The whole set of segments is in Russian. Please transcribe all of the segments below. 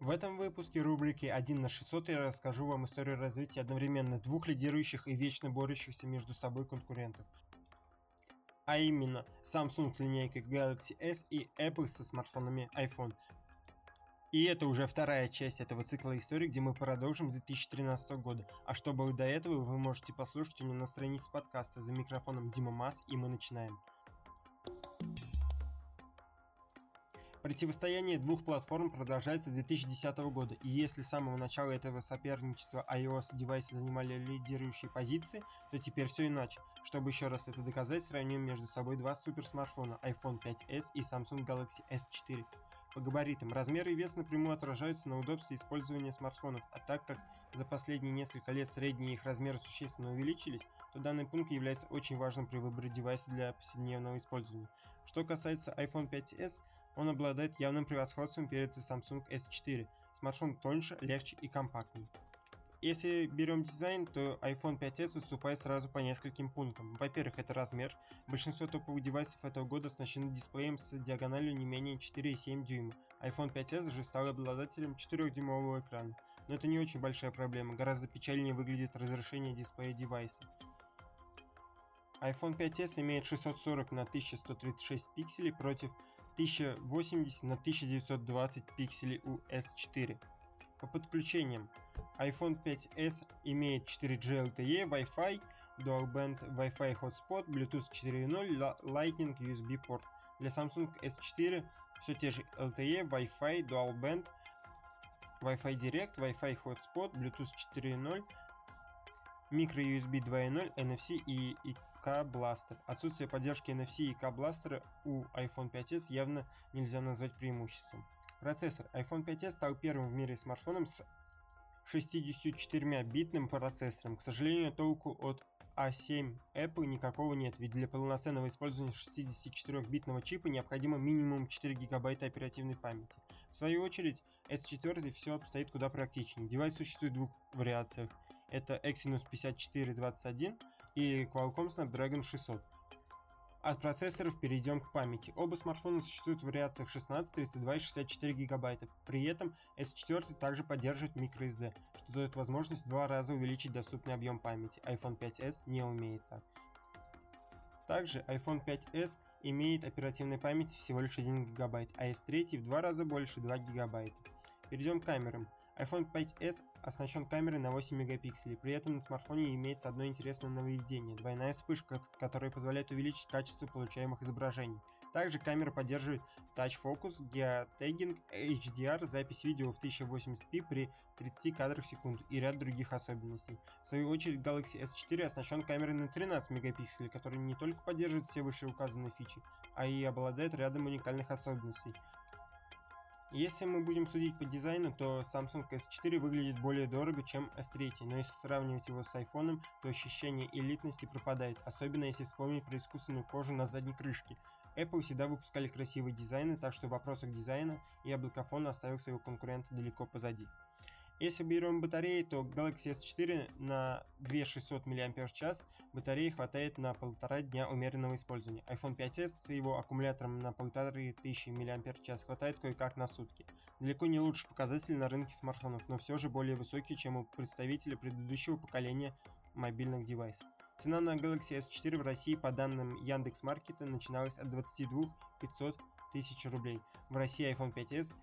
В этом выпуске рубрики 1 на 600 я расскажу вам историю развития одновременно двух лидирующих и вечно борющихся между собой конкурентов. А именно Samsung с линейкой Galaxy S и Apple со смартфонами iPhone. И это уже вторая часть этого цикла истории, где мы продолжим с 2013 года. А что было до этого, вы можете послушать у меня на странице подкаста за микрофоном Дима Мас, и мы начинаем. Противостояние двух платформ продолжается с 2010 года, и если с самого начала этого соперничества iOS-девайсы занимали лидирующие позиции, то теперь все иначе. Чтобы еще раз это доказать, сравним между собой два суперсмартфона iPhone 5s и Samsung Galaxy S4. По габаритам, размеры и вес напрямую отражаются на удобстве использования смартфонов, а так как за последние несколько лет средние их размеры существенно увеличились, то данный пункт является очень важным при выборе девайса для повседневного использования. Что касается iPhone 5s, он обладает явным превосходством перед Samsung S4. Смартфон тоньше, легче и компактнее. Если берем дизайн, то iPhone 5s уступает сразу по нескольким пунктам. Во-первых, это размер. Большинство топовых девайсов этого года оснащены дисплеем с диагональю не менее 4,7 дюйма. iPhone 5s же стал обладателем 4-дюймового экрана. Но это не очень большая проблема, гораздо печальнее выглядит разрешение дисплея девайса iPhone 5s имеет 640 на 1136 пикселей против 1080 на 1920 пикселей у S4. По подключениям iPhone 5s имеет 4G LTE, Wi-Fi, Dual Band Wi-Fi Hotspot, Bluetooth 4.0, Lightning USB порт. Для Samsung S4 все те же LTE, Wi-Fi, Dual Band, Wi-Fi Direct, Wi-Fi Hotspot, Bluetooth 4.0, microUSB 2.0, NFC и ИК Blaster. Отсутствие поддержки NFC и ИК Blaster у iPhone 5s явно нельзя назвать преимуществом. Процессор. iPhone 5s стал первым в мире смартфоном с 64-битным процессором. К сожалению, толку от A7 а Apple никакого нет, ведь для полноценного использования 64-битного чипа необходимо минимум 4 гигабайта оперативной памяти. В свою очередь, S4 все обстоит куда практичнее. Девайс существует в двух вариациях. Это Exynos 5421 и Qualcomm Snapdragon 600. От процессоров перейдем к памяти. Оба смартфона существуют в вариациях 16, 32 и 64 гигабайта. При этом S4 также поддерживает microSD, что дает возможность в два раза увеличить доступный объем памяти. iPhone 5s не умеет так. Также iPhone 5s имеет оперативной памяти всего лишь 1 гигабайт, а S3 в два раза больше 2 гигабайта. Перейдем к камерам iPhone 5s оснащен камерой на 8 мегапикселей, при этом на смартфоне имеется одно интересное нововведение – двойная вспышка, которая позволяет увеличить качество получаемых изображений. Также камера поддерживает Touch Focus, Geotagging, HDR, запись видео в 1080p при 30 кадрах в секунду и ряд других особенностей. В свою очередь Galaxy S4 оснащен камерой на 13 мегапикселей, которая не только поддерживает все вышеуказанные фичи, а и обладает рядом уникальных особенностей. Если мы будем судить по дизайну, то Samsung S4 выглядит более дорого, чем S3, но если сравнивать его с iPhone, то ощущение элитности пропадает, особенно если вспомнить про искусственную кожу на задней крышке. Apple всегда выпускали красивые дизайны, так что в вопросах дизайна яблокофон оставил своего конкурента далеко позади. Если берем батареи, то Galaxy S4 на 2600 мАч батареи хватает на полтора дня умеренного использования. iPhone 5s с его аккумулятором на 1500 мАч хватает кое-как на сутки. Далеко не лучший показатель на рынке смартфонов, но все же более высокий, чем у представителей предыдущего поколения мобильных девайсов. Цена на Galaxy S4 в России по данным Яндекс.Маркета начиналась от 22 500 тысяч рублей. В России iPhone 5s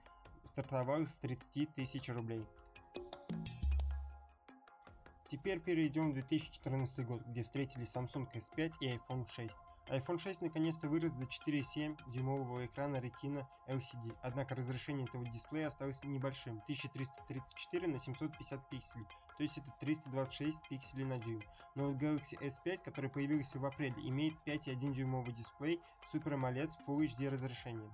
стартовал с 30 тысяч рублей. Теперь перейдем в 2014 год, где встретились Samsung S5 и iPhone 6. iPhone 6 наконец-то вырос до 4,7 дюймового экрана Retina LCD, однако разрешение этого дисплея осталось небольшим, 1334 на 750 пикселей, то есть это 326 пикселей на дюйм. Но Galaxy S5, который появился в апреле, имеет 5,1 дюймовый дисплей Super AMOLED с Full HD разрешением.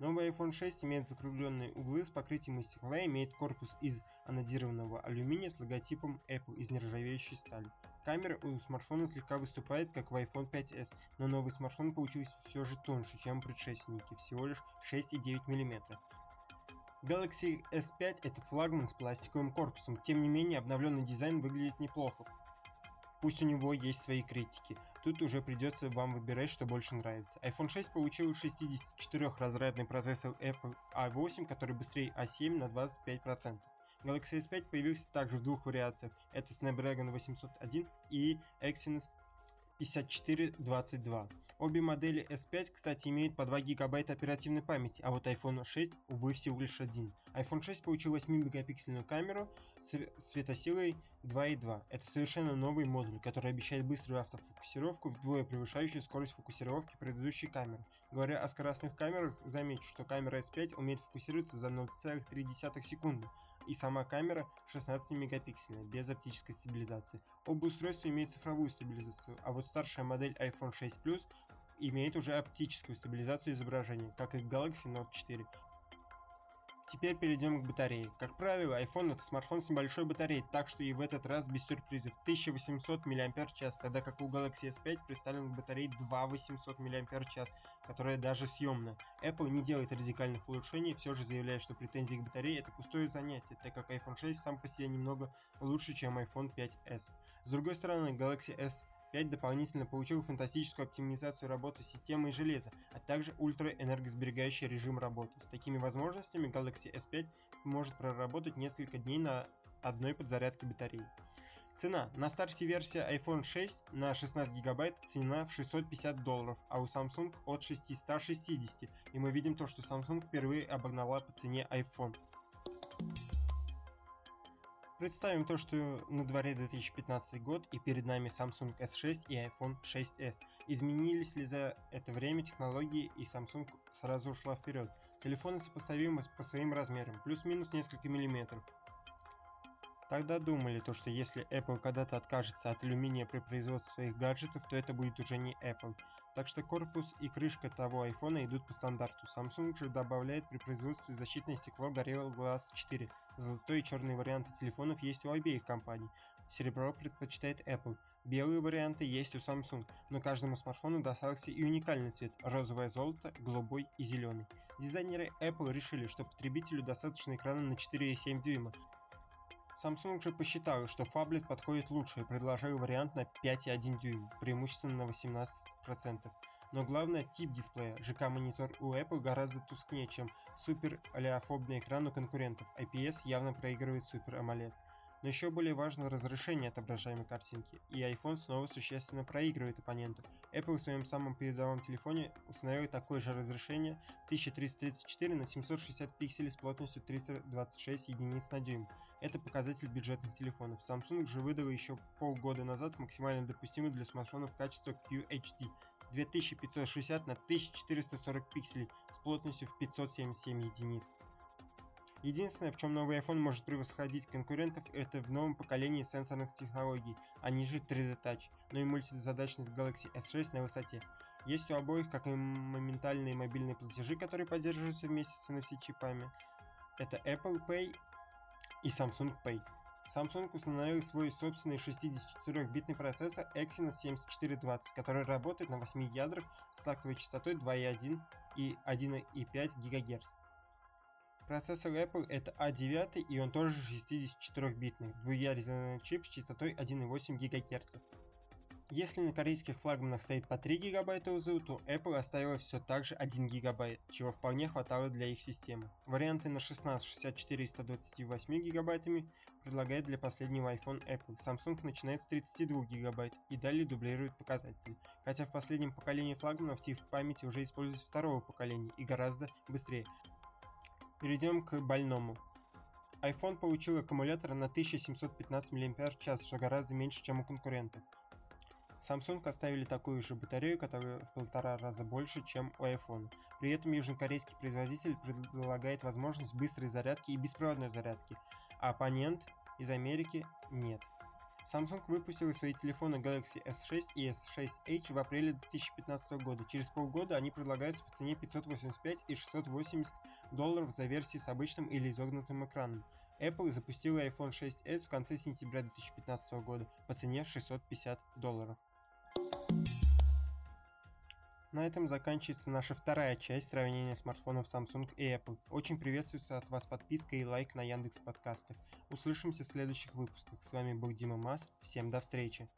Новый iPhone 6 имеет закругленные углы с покрытием из стекла и имеет корпус из анодированного алюминия с логотипом Apple из нержавеющей стали. Камера у смартфона слегка выступает, как в iPhone 5s, но новый смартфон получился все же тоньше, чем предшественники, всего лишь 6,9 мм. Galaxy S5 это флагман с пластиковым корпусом, тем не менее обновленный дизайн выглядит неплохо. Пусть у него есть свои критики. Тут уже придется вам выбирать, что больше нравится. iPhone 6 получил 64-разрядный процессор Apple A8, который быстрее A7 на 25%. Galaxy S5 появился также в двух вариациях. Это Snapdragon 801 и Exynos 5422. Обе модели S5, кстати, имеют по 2 гигабайта оперативной памяти, а вот iPhone 6, увы, всего лишь один. iPhone 6 получил 8-мегапиксельную камеру с светосилой 2.2. Это совершенно новый модуль, который обещает быструю автофокусировку, вдвое превышающую скорость фокусировки предыдущей камеры. Говоря о скоростных камерах, замечу, что камера S5 умеет фокусироваться за 0,3 секунды, и сама камера 16 мегапиксельная, без оптической стабилизации. Оба устройства имеют цифровую стабилизацию, а вот старшая модель iPhone 6 Plus имеет уже оптическую стабилизацию изображения, как и Galaxy Note 4. Теперь перейдем к батарее. Как правило, iPhone это смартфон с небольшой батареей, так что и в этот раз без сюрпризов 1800 мАч, тогда как у Galaxy S5 представлен батареей 2800 мАч, которая даже съемная. Apple не делает радикальных улучшений, все же заявляет, что претензии к батарее это пустое занятие, так как iPhone 6 сам по себе немного лучше, чем iPhone 5s. С другой стороны, Galaxy S 5 дополнительно получил фантастическую оптимизацию работы системы и железа, а также ультраэнергосберегающий режим работы. С такими возможностями Galaxy S5 может проработать несколько дней на одной подзарядке батареи. Цена. На старте версия iPhone 6 на 16 гигабайт цена в 650 долларов, а у Samsung от 660. И мы видим то, что Samsung впервые обогнала по цене iPhone. Представим то, что на дворе 2015 год и перед нами Samsung S6 и iPhone 6s. Изменились ли за это время технологии и Samsung сразу ушла вперед? Телефоны сопоставимы по своим размерам, плюс-минус несколько миллиметров. Тогда думали то, что если Apple когда-то откажется от алюминия при производстве своих гаджетов, то это будет уже не Apple. Так что корпус и крышка того iPhone идут по стандарту. Samsung же добавляет при производстве защитное стекло Gorilla Glass 4. Золотой и черный варианты телефонов есть у обеих компаний. Серебро предпочитает Apple. Белые варианты есть у Samsung, но каждому смартфону достался и уникальный цвет – розовое золото, голубой и зеленый. Дизайнеры Apple решили, что потребителю достаточно экрана на 4,7 дюйма, Samsung же посчитал, что фаблет подходит лучше и предложил вариант на 5,1 дюйм, преимущественно на 18%. Но главное тип дисплея. ЖК-монитор у Apple гораздо тускнее, чем супер олеофобный экран у конкурентов. IPS явно проигрывает Super AMOLED. Но еще более важно разрешение отображаемой картинки, и iPhone снова существенно проигрывает оппоненту. Apple в своем самом передовом телефоне установил такое же разрешение 1334 на 760 пикселей с плотностью 326 единиц на дюйм. Это показатель бюджетных телефонов. Samsung же выдал еще полгода назад максимально допустимый для смартфонов качество QHD 2560 на 1440 пикселей с плотностью в 577 единиц. Единственное, в чем новый iPhone может превосходить конкурентов, это в новом поколении сенсорных технологий, а не же 3D Touch, но и мультизадачность Galaxy S6 на высоте. Есть у обоих как и моментальные мобильные платежи, которые поддерживаются вместе с NFC-чипами. Это Apple Pay и Samsung Pay. Samsung установил свой собственный 64-битный процессор Exynos 7420, который работает на 8 ядрах с тактовой частотой 2,1 и 1,5 ГГц. Процессор Apple это A9 а и он тоже 64-битный, двуядерный чип с частотой 1,8 ГГц. Если на корейских флагманах стоит по 3 ГБ УЗУ, то Apple оставила все так же 1 ГБ, чего вполне хватало для их системы. Варианты на 16, 64 и 128 ГБ предлагает для последнего iPhone Apple. Samsung начинает с 32 ГБ и далее дублирует показатели. Хотя в последнем поколении флагманов тип памяти уже используется второго поколения и гораздо быстрее. Перейдем к больному. iPhone получил аккумулятор на 1715 мАч, что гораздо меньше, чем у конкурентов. Samsung оставили такую же батарею, которая в полтора раза больше, чем у iPhone. При этом южнокорейский производитель предлагает возможность быстрой зарядки и беспроводной зарядки, а оппонент из Америки нет. Samsung выпустила свои телефоны Galaxy S6 и S6 Edge в апреле 2015 года. Через полгода они предлагаются по цене 585 и 680 долларов за версии с обычным или изогнутым экраном. Apple запустила iPhone 6s в конце сентября 2015 года по цене 650 долларов. На этом заканчивается наша вторая часть сравнения смартфонов Samsung и Apple. Очень приветствуется от вас подписка и лайк на Яндекс подкастах. Услышимся в следующих выпусках. С вами был Дима Мас. Всем до встречи.